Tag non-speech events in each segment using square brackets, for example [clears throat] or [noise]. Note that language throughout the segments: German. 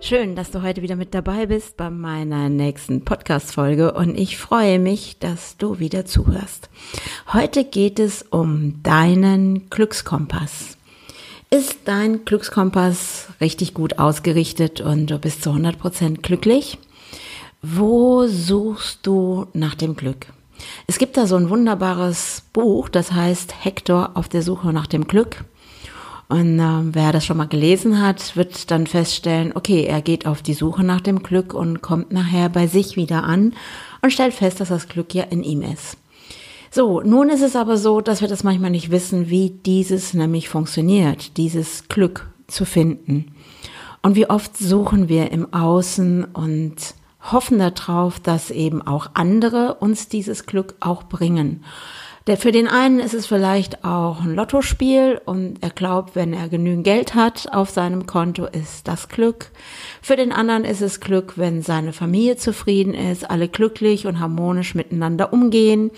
Schön, dass du heute wieder mit dabei bist bei meiner nächsten Podcast-Folge und ich freue mich, dass du wieder zuhörst. Heute geht es um deinen Glückskompass. Ist dein Glückskompass richtig gut ausgerichtet und du bist zu 100% glücklich? Wo suchst du nach dem Glück? Es gibt da so ein wunderbares Buch, das heißt Hector auf der Suche nach dem Glück. Und äh, wer das schon mal gelesen hat, wird dann feststellen, okay, er geht auf die Suche nach dem Glück und kommt nachher bei sich wieder an und stellt fest, dass das Glück ja in ihm ist. So, nun ist es aber so, dass wir das manchmal nicht wissen, wie dieses nämlich funktioniert, dieses Glück zu finden. Und wie oft suchen wir im Außen und hoffen darauf, dass eben auch andere uns dieses Glück auch bringen. Der, für den einen ist es vielleicht auch ein Lottospiel und er glaubt, wenn er genügend Geld hat auf seinem Konto, ist das Glück. Für den anderen ist es Glück, wenn seine Familie zufrieden ist, alle glücklich und harmonisch miteinander umgehen.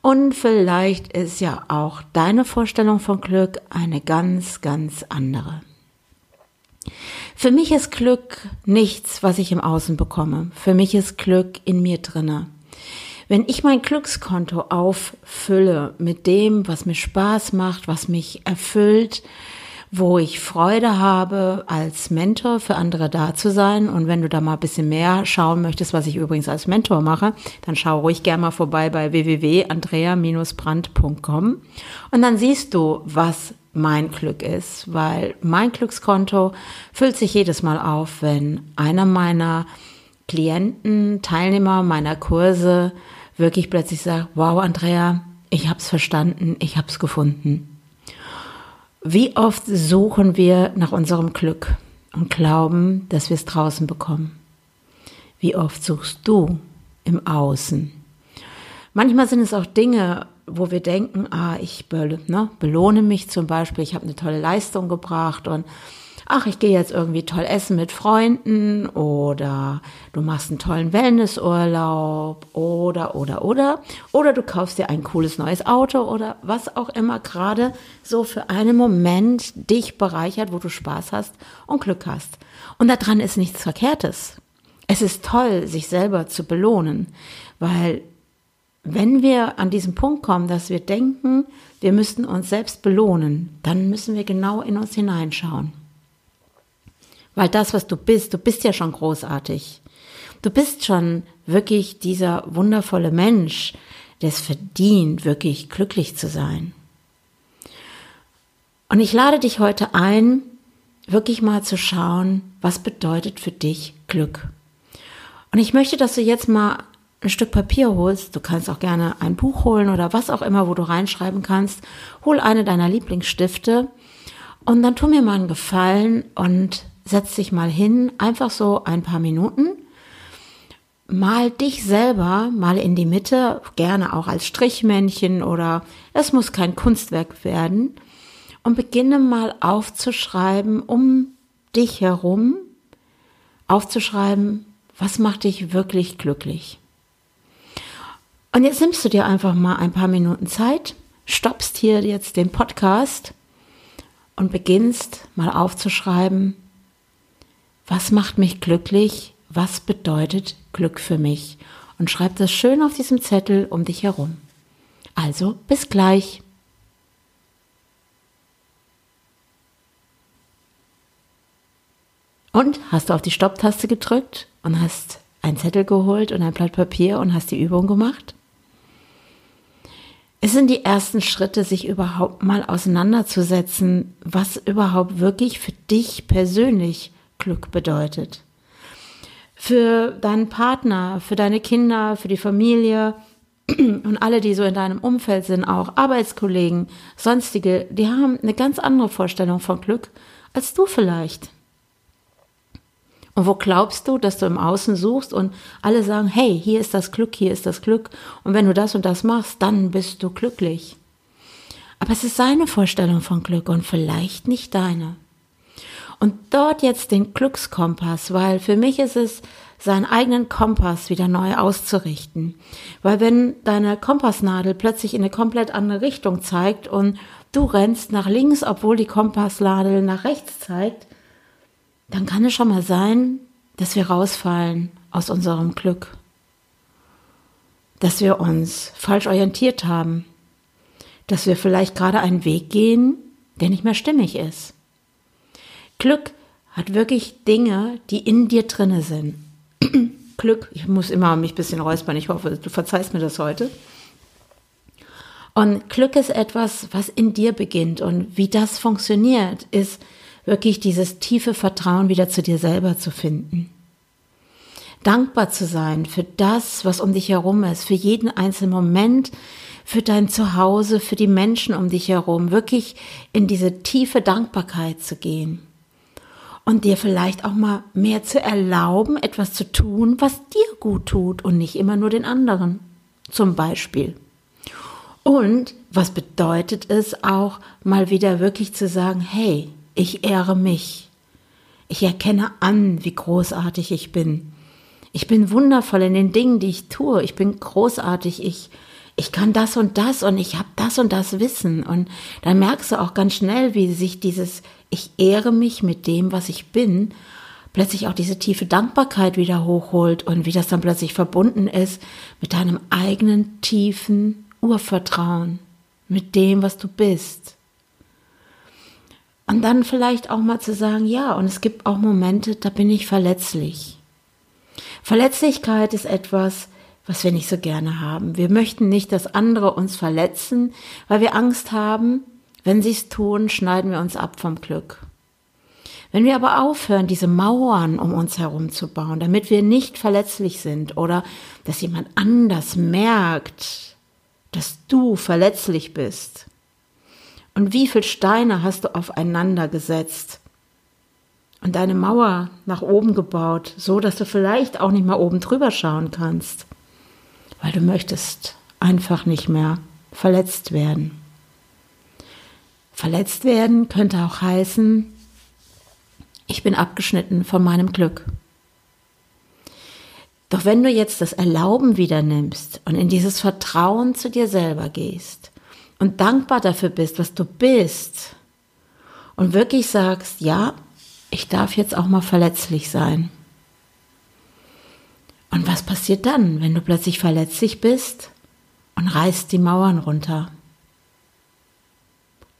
Und vielleicht ist ja auch deine Vorstellung von Glück eine ganz, ganz andere. Für mich ist Glück nichts, was ich im Außen bekomme. Für mich ist Glück in mir drinne. Wenn ich mein Glückskonto auffülle mit dem, was mir Spaß macht, was mich erfüllt, wo ich Freude habe, als Mentor für andere da zu sein. Und wenn du da mal ein bisschen mehr schauen möchtest, was ich übrigens als Mentor mache, dann schau ruhig gerne mal vorbei bei www.andrea-brandt.com. Und dann siehst du, was mein Glück ist, weil mein Glückskonto füllt sich jedes Mal auf, wenn einer meiner Klienten, Teilnehmer meiner Kurse wirklich plötzlich sagt, wow, Andrea, ich habe es verstanden, ich habe es gefunden. Wie oft suchen wir nach unserem Glück und glauben, dass wir es draußen bekommen? Wie oft suchst du im Außen? Manchmal sind es auch Dinge, wo wir denken, ah, ich ne, belohne mich zum Beispiel, ich habe eine tolle Leistung gebracht und ach, ich gehe jetzt irgendwie toll essen mit Freunden oder du machst einen tollen Wellnessurlaub oder, oder, oder. Oder du kaufst dir ein cooles neues Auto oder was auch immer gerade so für einen Moment dich bereichert, wo du Spaß hast und Glück hast. Und daran ist nichts Verkehrtes. Es ist toll, sich selber zu belohnen, weil wenn wir an diesen Punkt kommen, dass wir denken, wir müssten uns selbst belohnen, dann müssen wir genau in uns hineinschauen. Weil das, was du bist, du bist ja schon großartig. Du bist schon wirklich dieser wundervolle Mensch, der es verdient, wirklich glücklich zu sein. Und ich lade dich heute ein, wirklich mal zu schauen, was bedeutet für dich Glück. Und ich möchte, dass du jetzt mal ein Stück Papier holst. Du kannst auch gerne ein Buch holen oder was auch immer, wo du reinschreiben kannst. Hol eine deiner Lieblingsstifte und dann tu mir mal einen Gefallen und setz dich mal hin, einfach so ein paar Minuten. Mal dich selber mal in die Mitte, gerne auch als Strichmännchen oder es muss kein Kunstwerk werden. Und beginne mal aufzuschreiben um dich herum, aufzuschreiben, was macht dich wirklich glücklich. Und jetzt nimmst du dir einfach mal ein paar Minuten Zeit, stoppst hier jetzt den Podcast und beginnst mal aufzuschreiben, was macht mich glücklich? Was bedeutet Glück für mich? Und schreib das schön auf diesem Zettel um dich herum. Also, bis gleich. Und hast du auf die Stopptaste gedrückt und hast einen Zettel geholt und ein Blatt Papier und hast die Übung gemacht? Es sind die ersten Schritte, sich überhaupt mal auseinanderzusetzen, was überhaupt wirklich für dich persönlich Glück bedeutet. Für deinen Partner, für deine Kinder, für die Familie [clears throat] und alle, die so in deinem Umfeld sind, auch Arbeitskollegen, sonstige, die haben eine ganz andere Vorstellung von Glück als du vielleicht. Und wo glaubst du, dass du im Außen suchst und alle sagen, hey, hier ist das Glück, hier ist das Glück. Und wenn du das und das machst, dann bist du glücklich. Aber es ist seine Vorstellung von Glück und vielleicht nicht deine. Und dort jetzt den Glückskompass, weil für mich ist es, seinen eigenen Kompass wieder neu auszurichten. Weil wenn deine Kompassnadel plötzlich in eine komplett andere Richtung zeigt und du rennst nach links, obwohl die Kompassnadel nach rechts zeigt, dann kann es schon mal sein, dass wir rausfallen aus unserem Glück. Dass wir uns falsch orientiert haben. Dass wir vielleicht gerade einen Weg gehen, der nicht mehr stimmig ist. Glück hat wirklich Dinge, die in dir drinne sind. [clears throat] Glück, ich muss immer mich ein bisschen räuspern, ich hoffe, du verzeihst mir das heute. Und Glück ist etwas, was in dir beginnt. Und wie das funktioniert, ist, wirklich dieses tiefe Vertrauen wieder zu dir selber zu finden. Dankbar zu sein für das, was um dich herum ist, für jeden einzelnen Moment, für dein Zuhause, für die Menschen um dich herum, wirklich in diese tiefe Dankbarkeit zu gehen. Und dir vielleicht auch mal mehr zu erlauben, etwas zu tun, was dir gut tut und nicht immer nur den anderen. Zum Beispiel. Und was bedeutet es auch, mal wieder wirklich zu sagen, hey, ich ehre mich. Ich erkenne an, wie großartig ich bin. Ich bin wundervoll in den Dingen, die ich tue. Ich bin großartig. Ich, ich kann das und das und ich habe das und das Wissen. Und dann merkst du auch ganz schnell, wie sich dieses Ich ehre mich mit dem, was ich bin, plötzlich auch diese tiefe Dankbarkeit wieder hochholt und wie das dann plötzlich verbunden ist mit deinem eigenen tiefen Urvertrauen, mit dem, was du bist. Und dann vielleicht auch mal zu sagen, ja, und es gibt auch Momente, da bin ich verletzlich. Verletzlichkeit ist etwas, was wir nicht so gerne haben. Wir möchten nicht, dass andere uns verletzen, weil wir Angst haben, wenn sie es tun, schneiden wir uns ab vom Glück. Wenn wir aber aufhören, diese Mauern um uns herum zu bauen, damit wir nicht verletzlich sind oder dass jemand anders merkt, dass du verletzlich bist, und wie viel Steine hast du aufeinander gesetzt? Und deine Mauer nach oben gebaut, so dass du vielleicht auch nicht mehr oben drüber schauen kannst, weil du möchtest einfach nicht mehr verletzt werden. Verletzt werden könnte auch heißen, ich bin abgeschnitten von meinem Glück. Doch wenn du jetzt das Erlauben wieder nimmst und in dieses Vertrauen zu dir selber gehst, und dankbar dafür bist, was du bist und wirklich sagst, ja, ich darf jetzt auch mal verletzlich sein. Und was passiert dann, wenn du plötzlich verletzlich bist und reißt die Mauern runter?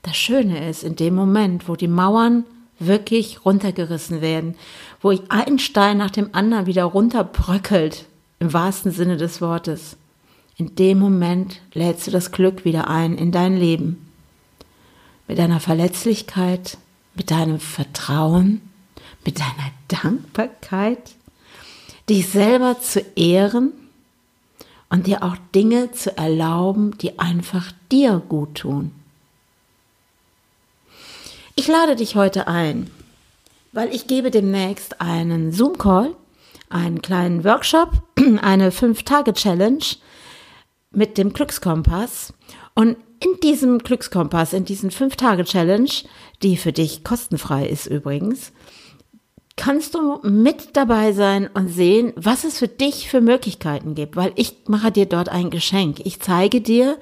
Das Schöne ist, in dem Moment, wo die Mauern wirklich runtergerissen werden, wo ein Stein nach dem anderen wieder runterbröckelt, im wahrsten Sinne des Wortes, in dem Moment lädst du das Glück wieder ein in dein Leben. Mit deiner Verletzlichkeit, mit deinem Vertrauen, mit deiner Dankbarkeit, dich selber zu ehren und dir auch Dinge zu erlauben, die einfach dir gut tun. Ich lade dich heute ein, weil ich gebe demnächst einen Zoom-Call, einen kleinen Workshop, [clears throat] eine 5-Tage-Challenge mit dem Glückskompass. Und in diesem Glückskompass, in diesen 5-Tage-Challenge, die für dich kostenfrei ist übrigens, kannst du mit dabei sein und sehen, was es für dich für Möglichkeiten gibt, weil ich mache dir dort ein Geschenk. Ich zeige dir,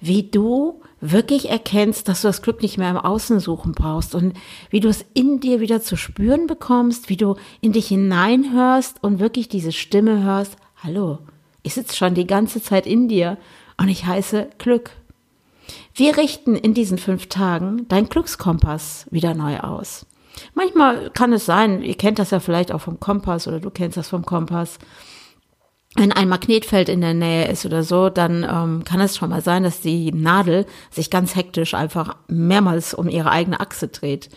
wie du wirklich erkennst, dass du das Glück nicht mehr im Außen suchen brauchst und wie du es in dir wieder zu spüren bekommst, wie du in dich hineinhörst und wirklich diese Stimme hörst, hallo, ich sitze schon die ganze Zeit in dir und ich heiße Glück. Wir richten in diesen fünf Tagen dein Glückskompass wieder neu aus. Manchmal kann es sein, ihr kennt das ja vielleicht auch vom Kompass oder du kennst das vom Kompass. Wenn ein Magnetfeld in der Nähe ist oder so, dann ähm, kann es schon mal sein, dass die Nadel sich ganz hektisch einfach mehrmals um ihre eigene Achse dreht.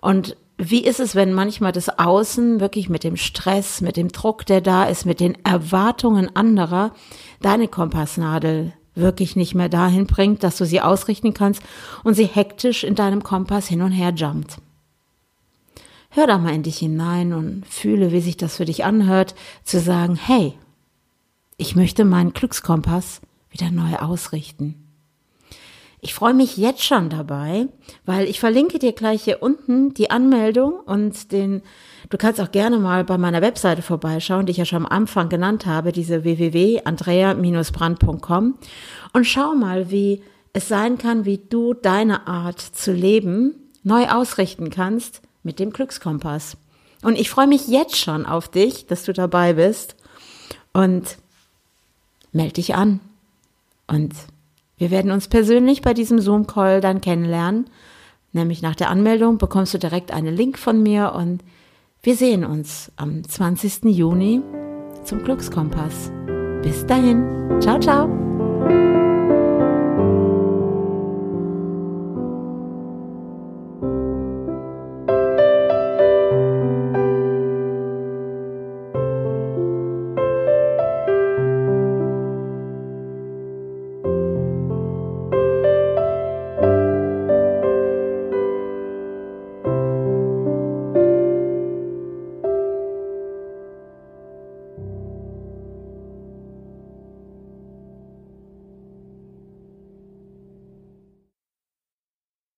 Und wie ist es, wenn manchmal das Außen wirklich mit dem Stress, mit dem Druck, der da ist, mit den Erwartungen anderer, deine Kompassnadel wirklich nicht mehr dahin bringt, dass du sie ausrichten kannst und sie hektisch in deinem Kompass hin und her jumpt? Hör da mal in dich hinein und fühle, wie sich das für dich anhört, zu sagen, hey, ich möchte meinen Glückskompass wieder neu ausrichten. Ich freue mich jetzt schon dabei, weil ich verlinke dir gleich hier unten die Anmeldung und den, du kannst auch gerne mal bei meiner Webseite vorbeischauen, die ich ja schon am Anfang genannt habe, diese www.andrea-brand.com und schau mal, wie es sein kann, wie du deine Art zu leben neu ausrichten kannst mit dem Glückskompass. Und ich freue mich jetzt schon auf dich, dass du dabei bist und melde dich an. Und wir werden uns persönlich bei diesem Zoom-Call dann kennenlernen. Nämlich nach der Anmeldung bekommst du direkt einen Link von mir und wir sehen uns am 20. Juni zum Glückskompass. Bis dahin. Ciao, ciao.